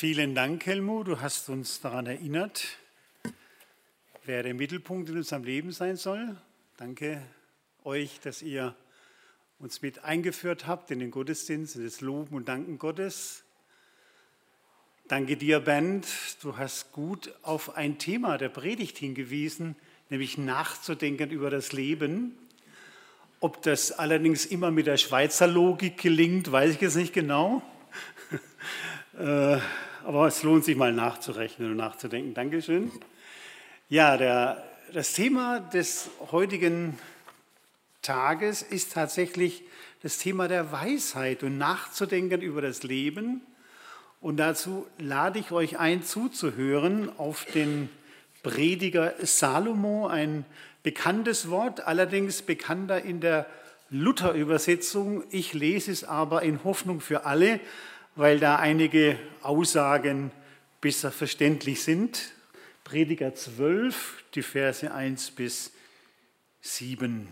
Vielen Dank, Helmut. Du hast uns daran erinnert, wer der Mittelpunkt in unserem Leben sein soll. Danke euch, dass ihr uns mit eingeführt habt in den Gottesdienst, in das Loben und Danken Gottes. Danke dir, Bernd. Du hast gut auf ein Thema der Predigt hingewiesen, nämlich nachzudenken über das Leben. Ob das allerdings immer mit der Schweizer Logik gelingt, weiß ich jetzt nicht genau. Aber es lohnt sich mal nachzurechnen und nachzudenken. Dankeschön. Ja, der, das Thema des heutigen Tages ist tatsächlich das Thema der Weisheit und nachzudenken über das Leben. Und dazu lade ich euch ein, zuzuhören auf den Prediger Salomo, ein bekanntes Wort, allerdings bekannter in der Luther-Übersetzung. Ich lese es aber in Hoffnung für alle, weil da einige Aussagen besser verständlich sind. Prediger 12, die Verse 1 bis 7.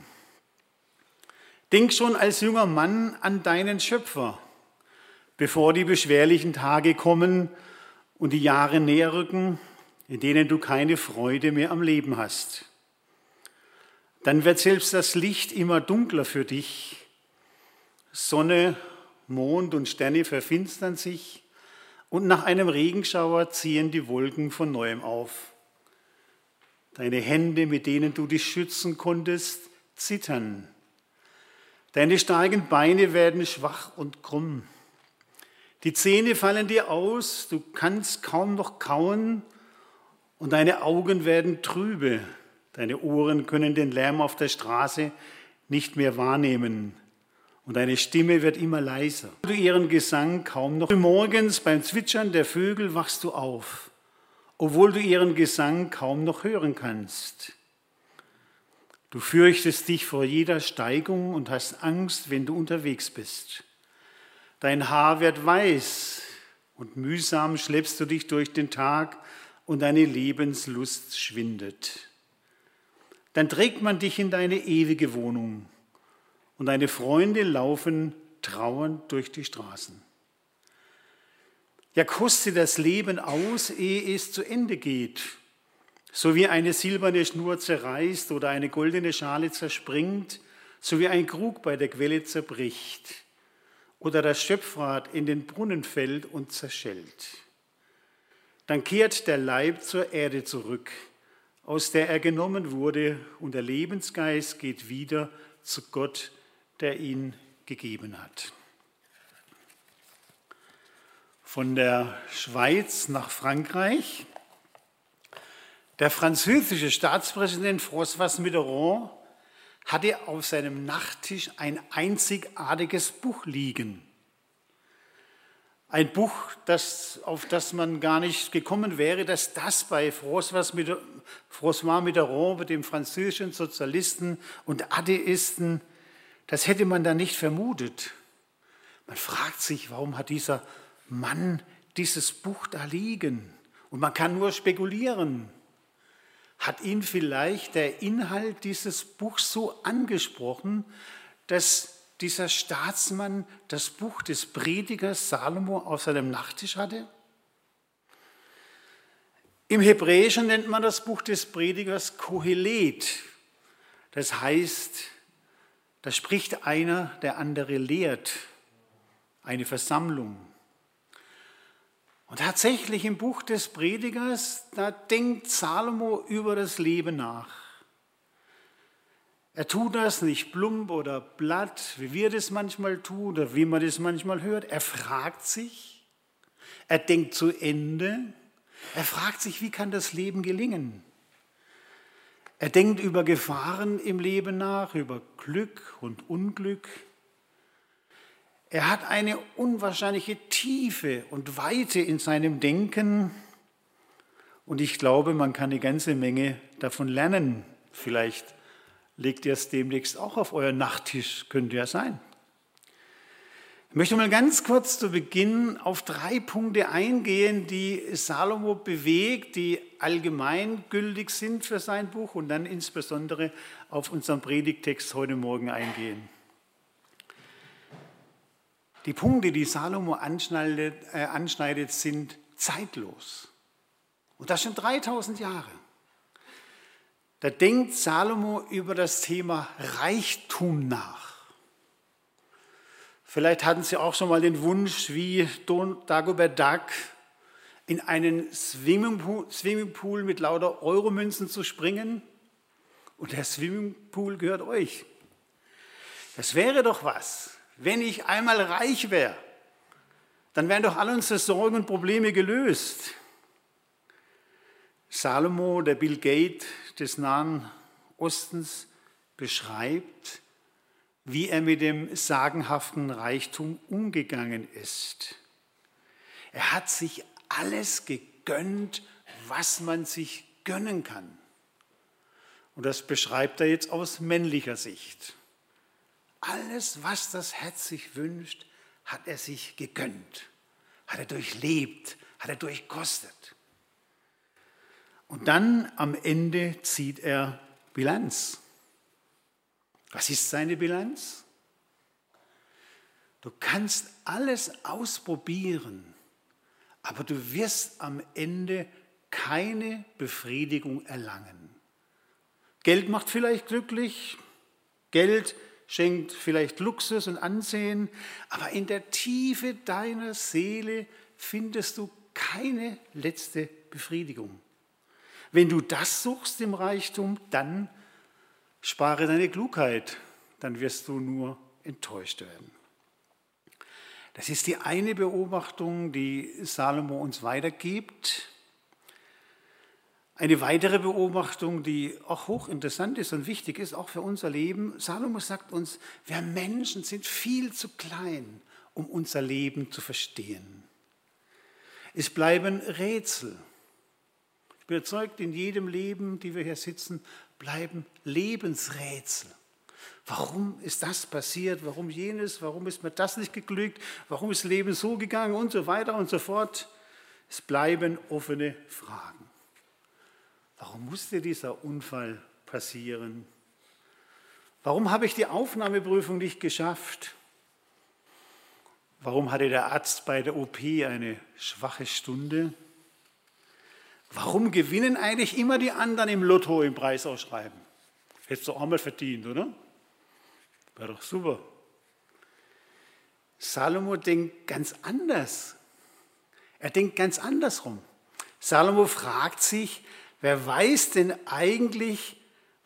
Denk schon als junger Mann an deinen Schöpfer, bevor die beschwerlichen Tage kommen und die Jahre näher rücken, in denen du keine Freude mehr am Leben hast. Dann wird selbst das Licht immer dunkler für dich. Sonne Mond und Sterne verfinstern sich und nach einem Regenschauer ziehen die Wolken von neuem auf. Deine Hände, mit denen du dich schützen konntest, zittern. Deine starken Beine werden schwach und krumm. Die Zähne fallen dir aus, du kannst kaum noch kauen und deine Augen werden trübe. Deine Ohren können den Lärm auf der Straße nicht mehr wahrnehmen und deine Stimme wird immer leiser. Du ihren Gesang kaum noch. Morgens beim Zwitschern der Vögel wachst du auf, obwohl du ihren Gesang kaum noch hören kannst. Du fürchtest dich vor jeder Steigung und hast Angst, wenn du unterwegs bist. Dein Haar wird weiß und mühsam schleppst du dich durch den Tag und deine Lebenslust schwindet. Dann trägt man dich in deine ewige Wohnung und deine Freunde laufen trauernd durch die Straßen. Ja, koste das Leben aus, ehe es zu Ende geht. So wie eine silberne Schnur zerreißt oder eine goldene Schale zerspringt, so wie ein Krug bei der Quelle zerbricht oder das Schöpfrad in den Brunnen fällt und zerschellt. Dann kehrt der Leib zur Erde zurück, aus der er genommen wurde, und der Lebensgeist geht wieder zu Gott, der ihn gegeben hat. Von der Schweiz nach Frankreich. Der französische Staatspräsident François Mitterrand hatte auf seinem Nachttisch ein einzigartiges Buch liegen. Ein Buch, das, auf das man gar nicht gekommen wäre, dass das bei François Mitterrand, dem französischen Sozialisten und Atheisten, das hätte man da nicht vermutet. Man fragt sich, warum hat dieser Mann dieses Buch da liegen? Und man kann nur spekulieren. Hat ihn vielleicht der Inhalt dieses Buchs so angesprochen, dass dieser Staatsmann das Buch des Predigers Salomo auf seinem Nachttisch hatte? Im Hebräischen nennt man das Buch des Predigers Kohelet. Das heißt, da spricht einer, der andere lehrt, eine Versammlung. Und tatsächlich im Buch des Predigers, da denkt Salomo über das Leben nach. Er tut das nicht plump oder platt, wie wir das manchmal tun oder wie man das manchmal hört. Er fragt sich, er denkt zu Ende, er fragt sich, wie kann das Leben gelingen? Er denkt über Gefahren im Leben nach, über Glück und Unglück. Er hat eine unwahrscheinliche Tiefe und Weite in seinem Denken. Und ich glaube, man kann eine ganze Menge davon lernen. Vielleicht legt ihr es demnächst auch auf euren Nachttisch, könnte ja sein. Ich möchte mal ganz kurz zu Beginn auf drei Punkte eingehen, die Salomo bewegt, die allgemeingültig sind für sein Buch und dann insbesondere auf unseren Predigtext heute Morgen eingehen. Die Punkte, die Salomo anschneidet, äh, anschneidet sind zeitlos. Und das schon 3000 Jahre. Da denkt Salomo über das Thema Reichtum nach. Vielleicht hatten Sie auch schon mal den Wunsch, wie Don Dagobert Duck in einen Swimmingpool, mit lauter Euromünzen zu springen. Und der Swimmingpool gehört euch. Das wäre doch was, wenn ich einmal reich wäre. Dann wären doch all unsere Sorgen und Probleme gelöst. Salomo, der Bill Gates des Nahen Ostens, beschreibt, wie er mit dem sagenhaften Reichtum umgegangen ist. Er hat sich alles gegönnt, was man sich gönnen kann. Und das beschreibt er jetzt aus männlicher Sicht. Alles, was das Herz sich wünscht, hat er sich gegönnt, hat er durchlebt, hat er durchkostet. Und dann am Ende zieht er Bilanz. Was ist seine Bilanz? Du kannst alles ausprobieren, aber du wirst am Ende keine Befriedigung erlangen. Geld macht vielleicht glücklich, Geld schenkt vielleicht Luxus und Ansehen, aber in der Tiefe deiner Seele findest du keine letzte Befriedigung. Wenn du das suchst im Reichtum, dann spare deine Klugheit, dann wirst du nur enttäuscht werden. Das ist die eine Beobachtung, die Salomo uns weitergibt. Eine weitere Beobachtung, die auch hochinteressant ist und wichtig ist, auch für unser Leben. Salomo sagt uns, wir Menschen sind viel zu klein, um unser Leben zu verstehen. Es bleiben Rätsel. Ich bin überzeugt, in jedem Leben, die wir hier sitzen, bleiben Lebensrätsel. Warum ist das passiert? Warum jenes? Warum ist mir das nicht geglückt? Warum ist Leben so gegangen? Und so weiter und so fort. Es bleiben offene Fragen. Warum musste dieser Unfall passieren? Warum habe ich die Aufnahmeprüfung nicht geschafft? Warum hatte der Arzt bei der OP eine schwache Stunde? Warum gewinnen eigentlich immer die anderen im Lotto im Preisausschreiben? Hättest du auch mal verdient, oder? Wäre doch super. Salomo denkt ganz anders. Er denkt ganz andersrum. Salomo fragt sich, wer weiß denn eigentlich,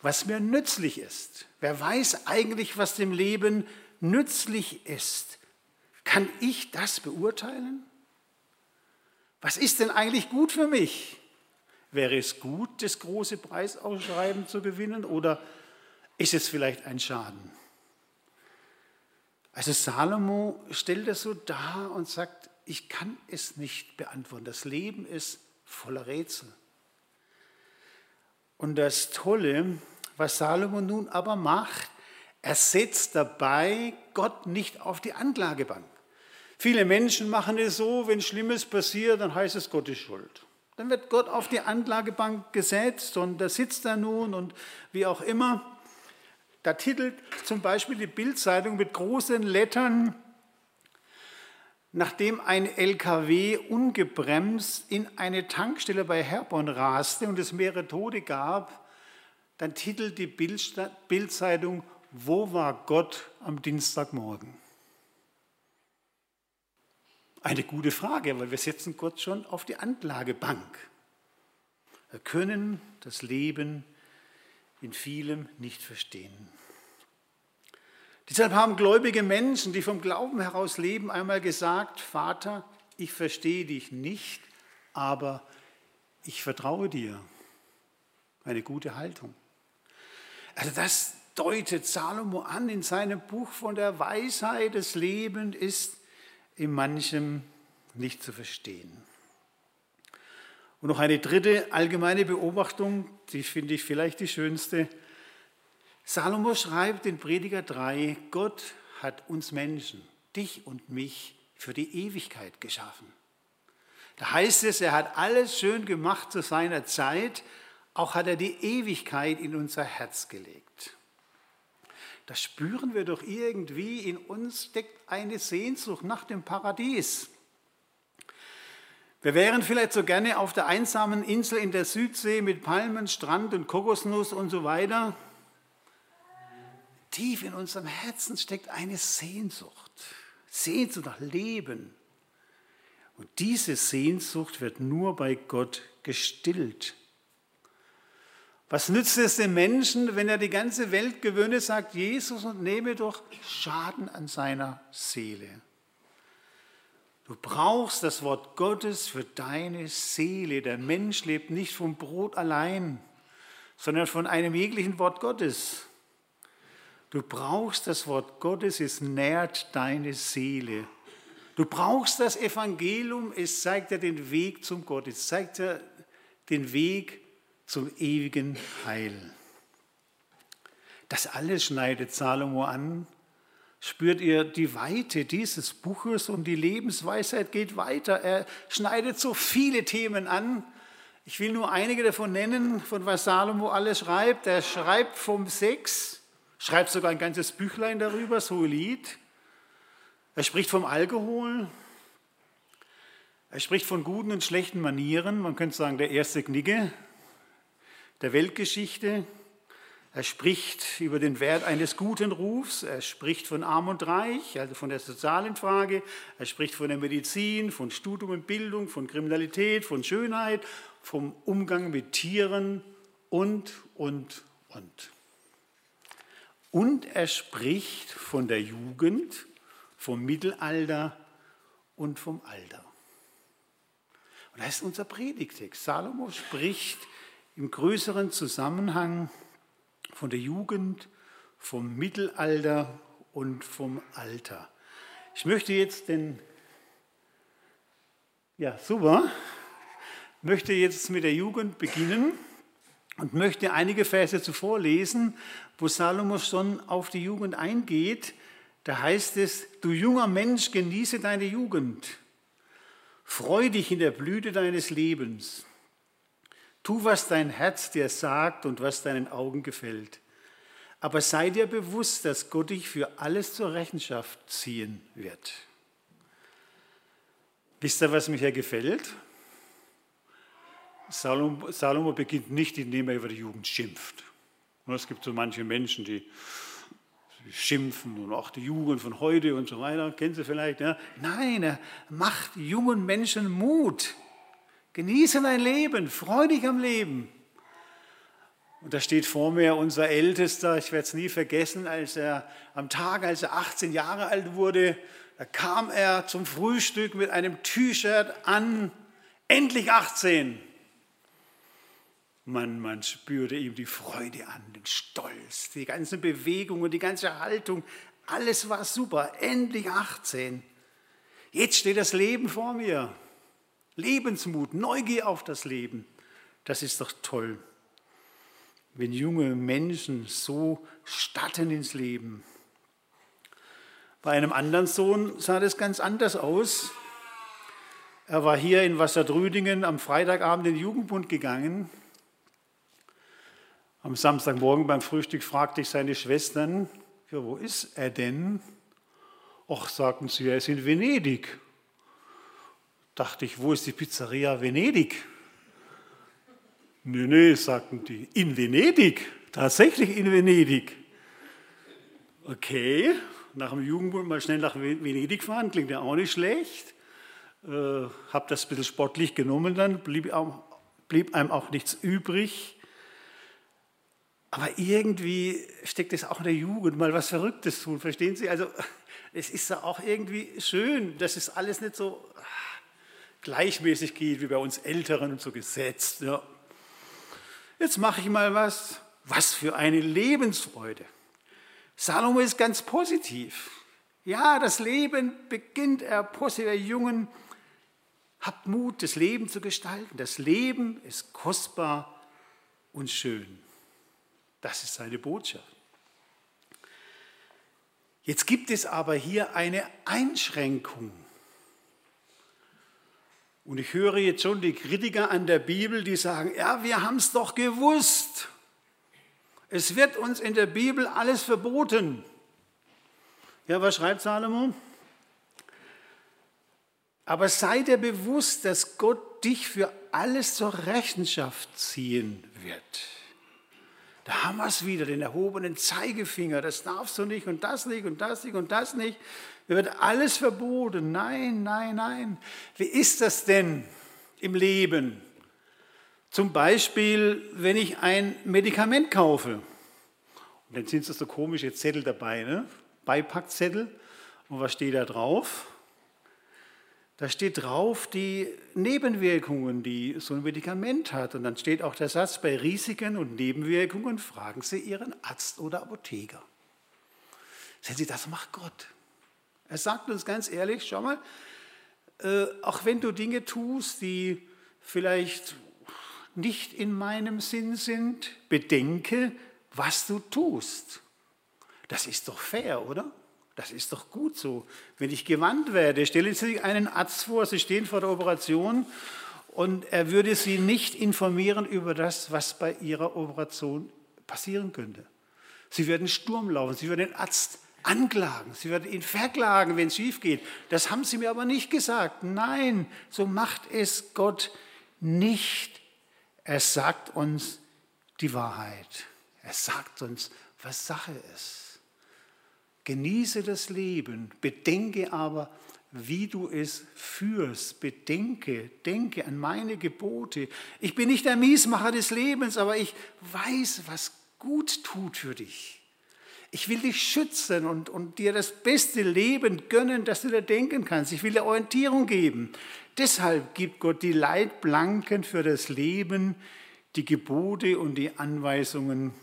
was mir nützlich ist? Wer weiß eigentlich, was dem Leben nützlich ist? Kann ich das beurteilen? Was ist denn eigentlich gut für mich? Wäre es gut, das große Preisausschreiben zu gewinnen oder ist es vielleicht ein Schaden? Also Salomo stellt das so dar und sagt, ich kann es nicht beantworten. Das Leben ist voller Rätsel. Und das Tolle, was Salomo nun aber macht, er setzt dabei Gott nicht auf die Anklagebank. Viele Menschen machen es so, wenn Schlimmes passiert, dann heißt es, Gott ist schuld. Dann wird Gott auf die Anklagebank gesetzt und da sitzt er nun und wie auch immer. Da titelt zum Beispiel die Bildzeitung mit großen Lettern, nachdem ein LKW ungebremst in eine Tankstelle bei Herborn raste und es mehrere Tote gab, dann titelt die Bildzeitung, wo war Gott am Dienstagmorgen? Eine gute Frage, weil wir setzen Gott schon auf die Anklagebank. Wir können das Leben in vielem nicht verstehen. Deshalb haben gläubige Menschen, die vom Glauben heraus leben, einmal gesagt, Vater, ich verstehe dich nicht, aber ich vertraue dir. Eine gute Haltung. Also das deutet Salomo an in seinem Buch von der Weisheit des Lebens ist in manchem nicht zu verstehen. Und noch eine dritte allgemeine Beobachtung, die finde ich vielleicht die schönste. Salomo schreibt in Prediger 3, Gott hat uns Menschen, dich und mich, für die Ewigkeit geschaffen. Da heißt es, er hat alles schön gemacht zu seiner Zeit, auch hat er die Ewigkeit in unser Herz gelegt. Das spüren wir doch irgendwie, in uns steckt eine Sehnsucht nach dem Paradies. Wir wären vielleicht so gerne auf der einsamen Insel in der Südsee mit Palmen, Strand und Kokosnuss und so weiter. Tief in unserem Herzen steckt eine Sehnsucht. Sehnsucht nach Leben. Und diese Sehnsucht wird nur bei Gott gestillt. Was nützt es dem Menschen, wenn er die ganze Welt gewöhne, sagt Jesus, und nehme doch Schaden an seiner Seele? Du brauchst das Wort Gottes für deine Seele. Der Mensch lebt nicht vom Brot allein, sondern von einem jeglichen Wort Gottes. Du brauchst das Wort Gottes, es nährt deine Seele. Du brauchst das Evangelium, es zeigt dir den Weg zum Gott, es zeigt dir den Weg zum ewigen Heil. Das alles schneidet Salomo an spürt ihr die Weite dieses Buches und die Lebensweisheit geht weiter. Er schneidet so viele Themen an. Ich will nur einige davon nennen, von was Salomo alles schreibt. Er schreibt vom Sex, schreibt sogar ein ganzes Büchlein darüber, so Lied. Er spricht vom Alkohol. Er spricht von guten und schlechten Manieren, man könnte sagen der erste Knigge der Weltgeschichte. Er spricht über den Wert eines guten Rufs, er spricht von Arm und Reich, also von der sozialen Frage, er spricht von der Medizin, von Studium und Bildung, von Kriminalität, von Schönheit, vom Umgang mit Tieren und, und, und. Und er spricht von der Jugend, vom Mittelalter und vom Alter. Und das ist unser Predigtext. Salomo spricht im größeren Zusammenhang von der Jugend, vom Mittelalter und vom Alter. Ich möchte jetzt den, ja super, möchte jetzt mit der Jugend beginnen und möchte einige Verse zuvor lesen, wo Salomo schon auf die Jugend eingeht. Da heißt es, du junger Mensch, genieße deine Jugend. Freu dich in der Blüte deines Lebens. Tu, was dein Herz dir sagt und was deinen Augen gefällt. Aber sei dir bewusst, dass Gott dich für alles zur Rechenschaft ziehen wird. Wisst ihr, was mir hier gefällt? Salomo, beginnt nicht, indem er über die Jugend schimpft. Es gibt so manche Menschen, die schimpfen und auch die Jugend von heute und so weiter, kennen Sie vielleicht. Ja? Nein, er macht jungen Menschen Mut. Genieße dein Leben, freu dich am Leben. Und da steht vor mir unser Ältester, ich werde es nie vergessen, als er am Tag, als er 18 Jahre alt wurde, da kam er zum Frühstück mit einem T-Shirt an, endlich 18. Man, man spürte ihm die Freude an, den Stolz, die ganze Bewegung und die ganze Haltung. Alles war super, endlich 18. Jetzt steht das Leben vor mir. Lebensmut, Neugier auf das Leben. Das ist doch toll, wenn junge Menschen so statten ins Leben. Bei einem anderen Sohn sah das ganz anders aus. Er war hier in Wasserdrüdingen am Freitagabend in den Jugendbund gegangen. Am Samstagmorgen beim Frühstück fragte ich seine Schwestern, ja, wo ist er denn? Och, sagten sie, er ist in Venedig dachte ich, wo ist die Pizzeria Venedig? Nee, nee, sagten die, in Venedig, tatsächlich in Venedig. Okay, nach dem Jugendbund mal schnell nach Venedig fahren, klingt ja auch nicht schlecht. Äh, habe das ein bisschen sportlich genommen dann, blieb, auch, blieb einem auch nichts übrig. Aber irgendwie steckt es auch in der Jugend, mal was Verrücktes tun, verstehen Sie? Also es ist ja auch irgendwie schön, das ist alles nicht so gleichmäßig geht wie bei uns Älteren und so gesetzt. Ja. Jetzt mache ich mal was. Was für eine Lebensfreude. Salomo ist ganz positiv. Ja, das Leben beginnt er positiv, ihr Jungen. Habt Mut, das Leben zu gestalten. Das Leben ist kostbar und schön. Das ist seine Botschaft. Jetzt gibt es aber hier eine Einschränkung. Und ich höre jetzt schon die Kritiker an der Bibel, die sagen, ja, wir haben es doch gewusst. Es wird uns in der Bibel alles verboten. Ja, was schreibt Salomo? Aber sei dir bewusst, dass Gott dich für alles zur Rechenschaft ziehen wird. Es wieder, den erhobenen Zeigefinger. Das darfst du nicht und das nicht und das nicht und das nicht. Mir wird alles verboten. Nein, nein, nein. Wie ist das denn im Leben? Zum Beispiel, wenn ich ein Medikament kaufe. Und dann sind so komische Zettel dabei, ne? Beipackzettel. Und was steht da drauf? Da steht drauf die Nebenwirkungen, die so ein Medikament hat. Und dann steht auch der Satz, bei Risiken und Nebenwirkungen fragen Sie Ihren Arzt oder Apotheker. Sehen Sie, das macht Gott. Er sagt uns ganz ehrlich, schau mal, äh, auch wenn du Dinge tust, die vielleicht nicht in meinem Sinn sind, bedenke, was du tust. Das ist doch fair, oder? Das ist doch gut so. Wenn ich gewandt werde, stellen Sie sich einen Arzt vor, Sie stehen vor der Operation und er würde Sie nicht informieren über das, was bei Ihrer Operation passieren könnte. Sie werden Sturm laufen, Sie würden den Arzt anklagen, Sie würden ihn verklagen, wenn es schief geht. Das haben Sie mir aber nicht gesagt. Nein, so macht es Gott nicht. Er sagt uns die Wahrheit. Er sagt uns, was Sache ist. Genieße das Leben, bedenke aber, wie du es führst. Bedenke, denke an meine Gebote. Ich bin nicht der Miesmacher des Lebens, aber ich weiß, was gut tut für dich. Ich will dich schützen und, und dir das beste Leben gönnen, das du dir denken kannst. Ich will dir Orientierung geben. Deshalb gibt Gott die Leitplanken für das Leben, die Gebote und die Anweisungen,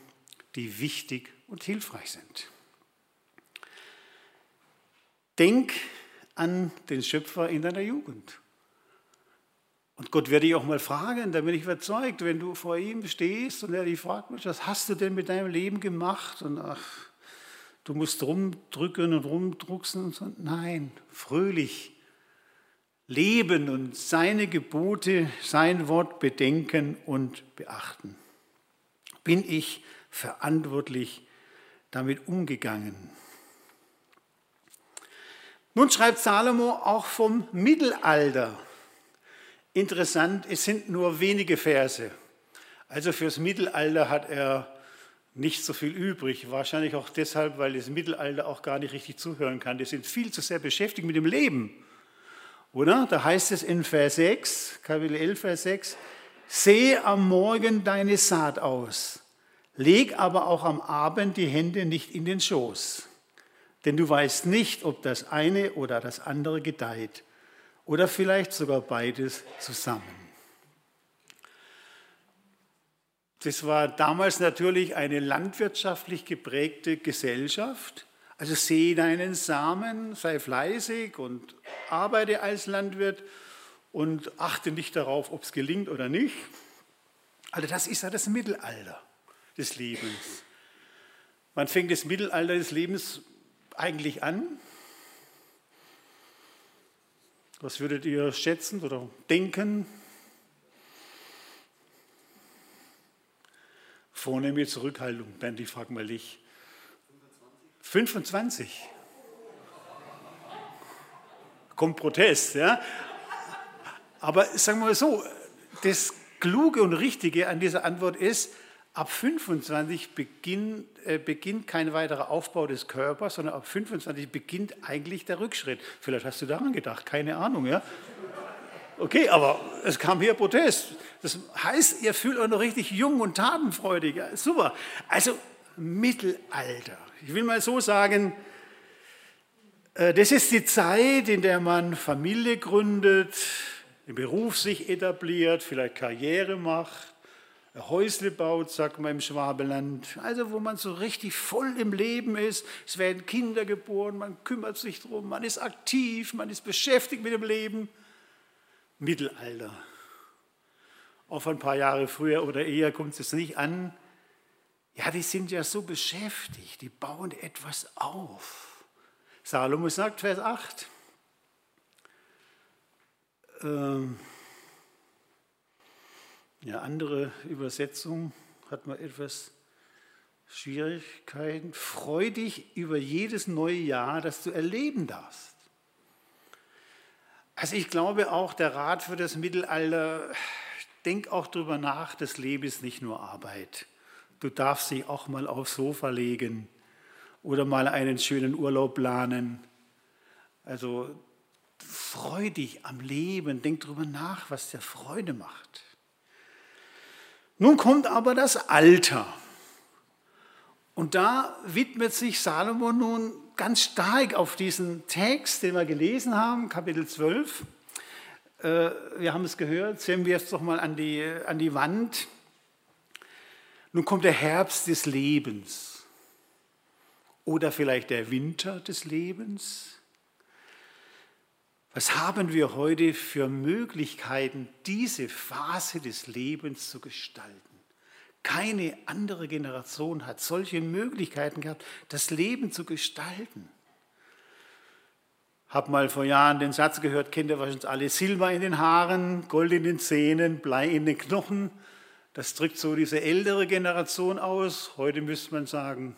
die wichtig und hilfreich sind. Denk an den Schöpfer in deiner Jugend. Und Gott werde dich auch mal fragen, da bin ich überzeugt, wenn du vor ihm stehst und er dich fragt, was hast du denn mit deinem Leben gemacht? Und ach, du musst rumdrücken und rumdrucksen und so. Nein, fröhlich leben und seine Gebote, sein Wort bedenken und beachten. Bin ich verantwortlich damit umgegangen? Nun schreibt Salomo auch vom Mittelalter. Interessant, es sind nur wenige Verse. Also fürs Mittelalter hat er nicht so viel übrig. Wahrscheinlich auch deshalb, weil das Mittelalter auch gar nicht richtig zuhören kann. Die sind viel zu sehr beschäftigt mit dem Leben. Oder? Da heißt es in Vers 6, Kapitel 11, Vers 6, sehe am Morgen deine Saat aus, leg aber auch am Abend die Hände nicht in den Schoß. Denn du weißt nicht, ob das eine oder das andere gedeiht oder vielleicht sogar beides zusammen. Das war damals natürlich eine landwirtschaftlich geprägte Gesellschaft. Also sehe deinen Samen, sei fleißig und arbeite als Landwirt und achte nicht darauf, ob es gelingt oder nicht. Also das ist ja das Mittelalter des Lebens. Man fängt das Mittelalter des Lebens eigentlich an? Was würdet ihr schätzen oder denken? Vornehme Zurückhaltung. Bernd, ich frage mal dich. 25. 25. Kommt Protest, ja? Aber sagen wir mal so, das Kluge und Richtige an dieser Antwort ist, Ab 25 beginnt, äh, beginnt kein weiterer Aufbau des Körpers, sondern ab 25 beginnt eigentlich der Rückschritt. Vielleicht hast du daran gedacht, keine Ahnung, ja? Okay, aber es kam hier Protest. Das heißt, ihr fühlt euch noch richtig jung und tatenfreudig. Ja, super. Also Mittelalter. Ich will mal so sagen, äh, das ist die Zeit, in der man Familie gründet, im Beruf sich etabliert, vielleicht Karriere macht, Häusle baut, sagt man im Schwabeland. Also wo man so richtig voll im Leben ist. Es werden Kinder geboren, man kümmert sich darum, man ist aktiv, man ist beschäftigt mit dem Leben. Mittelalter. Auf ein paar Jahre früher oder eher kommt es nicht an. Ja, die sind ja so beschäftigt, die bauen etwas auf. Salomo sagt, Vers 8. Ähm, ja, andere Übersetzung hat man etwas Schwierigkeiten. Freu dich über jedes neue Jahr, das du erleben darfst. Also ich glaube auch, der Rat für das Mittelalter, denk auch darüber nach, das Leben ist nicht nur Arbeit. Du darfst dich auch mal aufs Sofa legen oder mal einen schönen Urlaub planen. Also freu dich am Leben, denk darüber nach, was dir Freude macht. Nun kommt aber das Alter. Und da widmet sich Salomo nun ganz stark auf diesen Text, den wir gelesen haben, Kapitel 12. Äh, wir haben es gehört, sehen wir es doch mal an die, an die Wand. Nun kommt der Herbst des Lebens oder vielleicht der Winter des Lebens. Was haben wir heute für Möglichkeiten, diese Phase des Lebens zu gestalten? Keine andere Generation hat solche Möglichkeiten gehabt, das Leben zu gestalten. Hab mal vor Jahren den Satz gehört, kennt ihr wahrscheinlich alle, Silber in den Haaren, Gold in den Zähnen, Blei in den Knochen. Das drückt so diese ältere Generation aus. Heute müsste man sagen,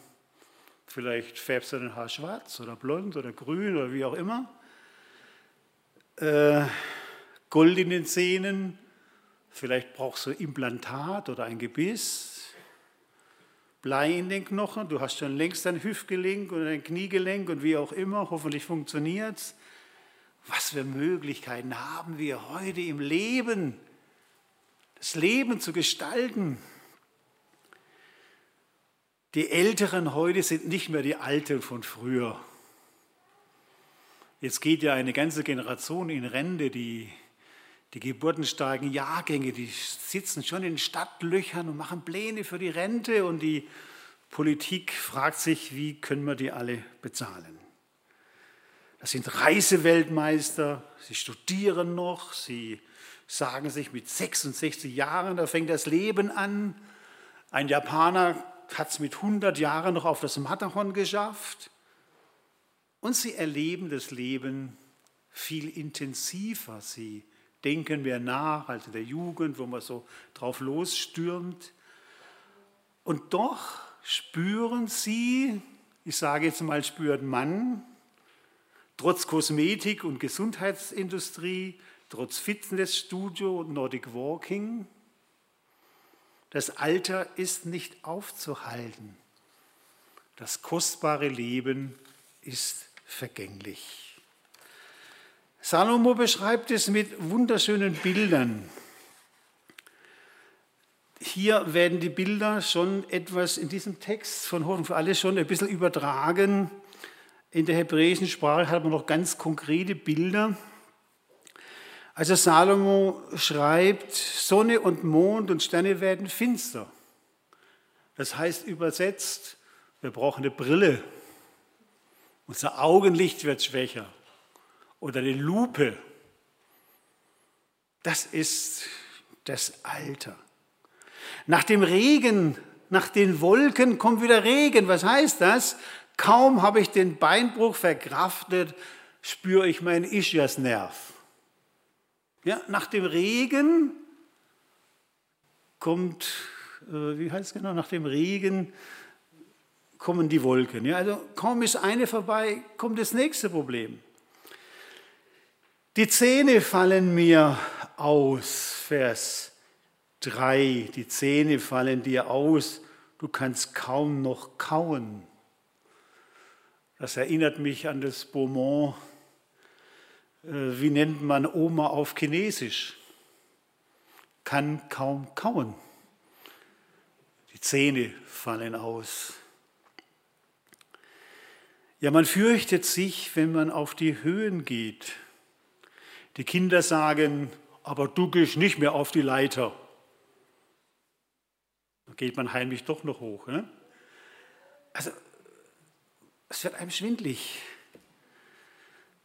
vielleicht färbst du dein Haar schwarz oder blond oder grün oder wie auch immer. Äh, Gold in den Zähnen, Vielleicht brauchst du Implantat oder ein Gebiss, Blei in den Knochen, du hast schon längst dein Hüftgelenk oder dein Kniegelenk und wie auch immer, hoffentlich funktioniert es. Was für Möglichkeiten haben wir heute im Leben, das Leben zu gestalten? Die Älteren heute sind nicht mehr die Alten von früher. Jetzt geht ja eine ganze Generation in Rente, die die geburtenstarken Jahrgänge, die sitzen schon in Stadtlöchern und machen Pläne für die Rente und die Politik fragt sich, wie können wir die alle bezahlen. Das sind Reiseweltmeister, sie studieren noch, sie sagen sich mit 66 Jahren, da fängt das Leben an. Ein Japaner hat es mit 100 Jahren noch auf das Matterhorn geschafft. Und sie erleben das Leben viel intensiver. Sie denken wir nach, also in der Jugend, wo man so drauf losstürmt. Und doch spüren sie, ich sage jetzt mal, spürt man, trotz Kosmetik und Gesundheitsindustrie, trotz Fitnessstudio und Nordic Walking, das Alter ist nicht aufzuhalten. Das kostbare Leben ist vergänglich. Salomo beschreibt es mit wunderschönen Bildern. Hier werden die Bilder schon etwas in diesem Text von Hoffnung für alle schon ein bisschen übertragen. In der hebräischen Sprache hat man noch ganz konkrete Bilder. Also Salomo schreibt, Sonne und Mond und Sterne werden finster. Das heißt übersetzt, wir brauchen eine Brille. Unser Augenlicht wird schwächer oder eine Lupe. Das ist das Alter. Nach dem Regen, nach den Wolken kommt wieder Regen. Was heißt das? Kaum habe ich den Beinbruch verkraftet, spüre ich meinen Ischiasnerv. Ja, nach dem Regen kommt, äh, wie heißt es genau, nach dem Regen kommen die Wolken. Ja, also kaum ist eine vorbei, kommt das nächste Problem. Die Zähne fallen mir aus, Vers 3. Die Zähne fallen dir aus, du kannst kaum noch kauen. Das erinnert mich an das Beaumont. Äh, wie nennt man Oma auf Chinesisch? Kann kaum kauen. Die Zähne fallen aus. Ja, man fürchtet sich, wenn man auf die Höhen geht. Die Kinder sagen, aber du gehst nicht mehr auf die Leiter. Dann geht man heimlich doch noch hoch. Ne? Also, es wird einem schwindlig.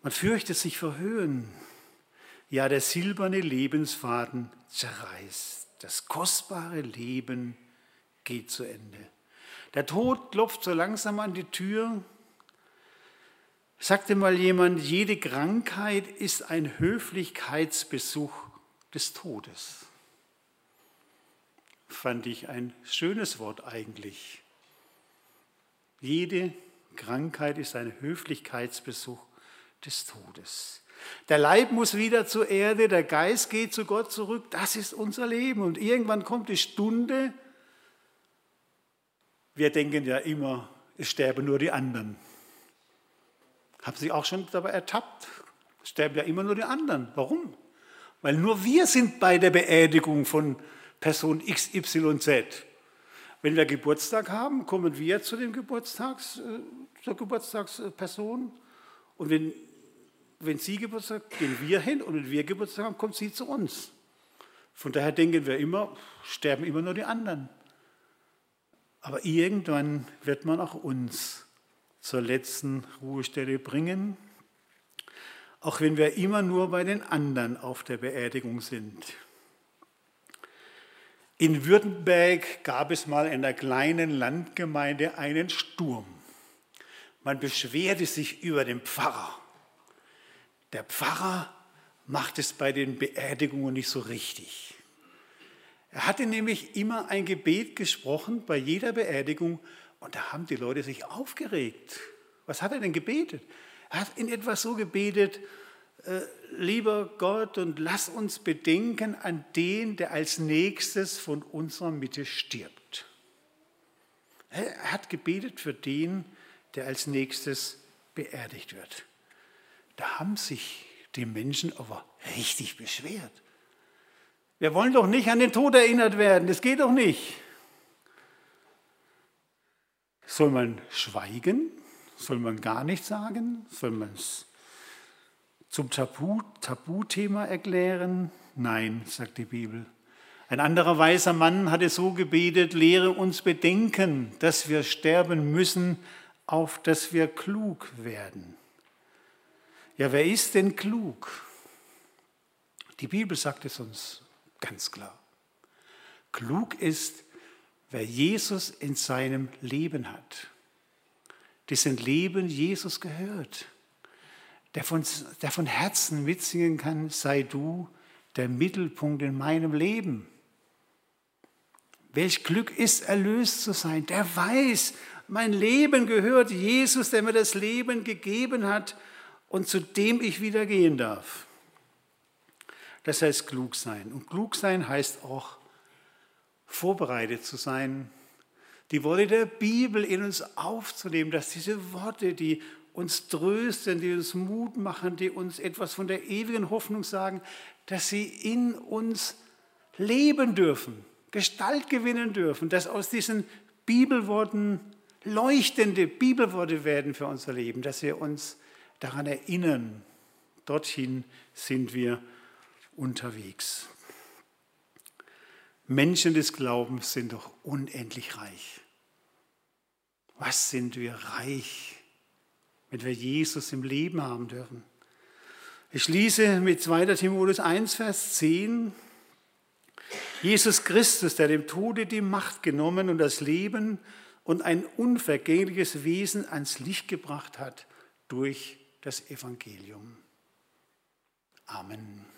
Man fürchtet sich vor Höhen. Ja, der silberne Lebensfaden zerreißt. Das kostbare Leben geht zu Ende. Der Tod klopft so langsam an die Tür Sagte mal jemand, jede Krankheit ist ein Höflichkeitsbesuch des Todes. Fand ich ein schönes Wort eigentlich. Jede Krankheit ist ein Höflichkeitsbesuch des Todes. Der Leib muss wieder zur Erde, der Geist geht zu Gott zurück. Das ist unser Leben. Und irgendwann kommt die Stunde, wir denken ja immer, es sterben nur die anderen. Haben Sie auch schon dabei ertappt? Sterben ja immer nur die anderen. Warum? Weil nur wir sind bei der Beerdigung von Person XYZ. Wenn wir Geburtstag haben, kommen wir zu dem Geburtstags, äh, zur Geburtstagsperson. Und wenn, wenn sie Geburtstag gehen wir hin und wenn wir Geburtstag haben, kommt sie zu uns. Von daher denken wir immer, sterben immer nur die anderen. Aber irgendwann wird man auch uns zur letzten Ruhestelle bringen, auch wenn wir immer nur bei den anderen auf der Beerdigung sind. In Württemberg gab es mal in einer kleinen Landgemeinde einen Sturm. Man beschwerte sich über den Pfarrer. Der Pfarrer macht es bei den Beerdigungen nicht so richtig. Er hatte nämlich immer ein Gebet gesprochen bei jeder Beerdigung und da haben die Leute sich aufgeregt. Was hat er denn gebetet? Er hat in etwas so gebetet, äh, lieber Gott, und lass uns bedenken an den, der als nächstes von unserer Mitte stirbt. Er hat gebetet für den, der als nächstes beerdigt wird. Da haben sich die Menschen aber richtig beschwert. Wir wollen doch nicht an den Tod erinnert werden, das geht doch nicht. Soll man schweigen? Soll man gar nichts sagen? Soll man es zum Tabu, Tabuthema erklären? Nein, sagt die Bibel. Ein anderer weiser Mann hatte so gebetet, lehre uns bedenken, dass wir sterben müssen, auf dass wir klug werden. Ja, wer ist denn klug? Die Bibel sagt es uns ganz klar. Klug ist, wer Jesus in seinem Leben hat, dessen Leben Jesus gehört der von, der von Herzen mitsingen kann, sei du der Mittelpunkt in meinem Leben. Welch Glück ist, erlöst zu sein. Der weiß, mein Leben gehört Jesus, der mir das Leben gegeben hat und zu dem ich wieder gehen darf. Das heißt klug sein. Und klug sein heißt auch vorbereitet zu sein, die Worte der Bibel in uns aufzunehmen, dass diese Worte, die uns trösten, die uns Mut machen, die uns etwas von der ewigen Hoffnung sagen, dass sie in uns leben dürfen, Gestalt gewinnen dürfen, dass aus diesen Bibelworten leuchtende Bibelworte werden für unser Leben, dass wir uns daran erinnern, dorthin sind wir unterwegs. Menschen des Glaubens sind doch unendlich reich. Was sind wir reich wenn wir Jesus im Leben haben dürfen. Ich schließe mit 2. Timotheus 1, Vers 10. Jesus Christus, der dem Tode die Macht genommen und das Leben und ein unvergängliches Wesen ans Licht gebracht hat durch das Evangelium. Amen.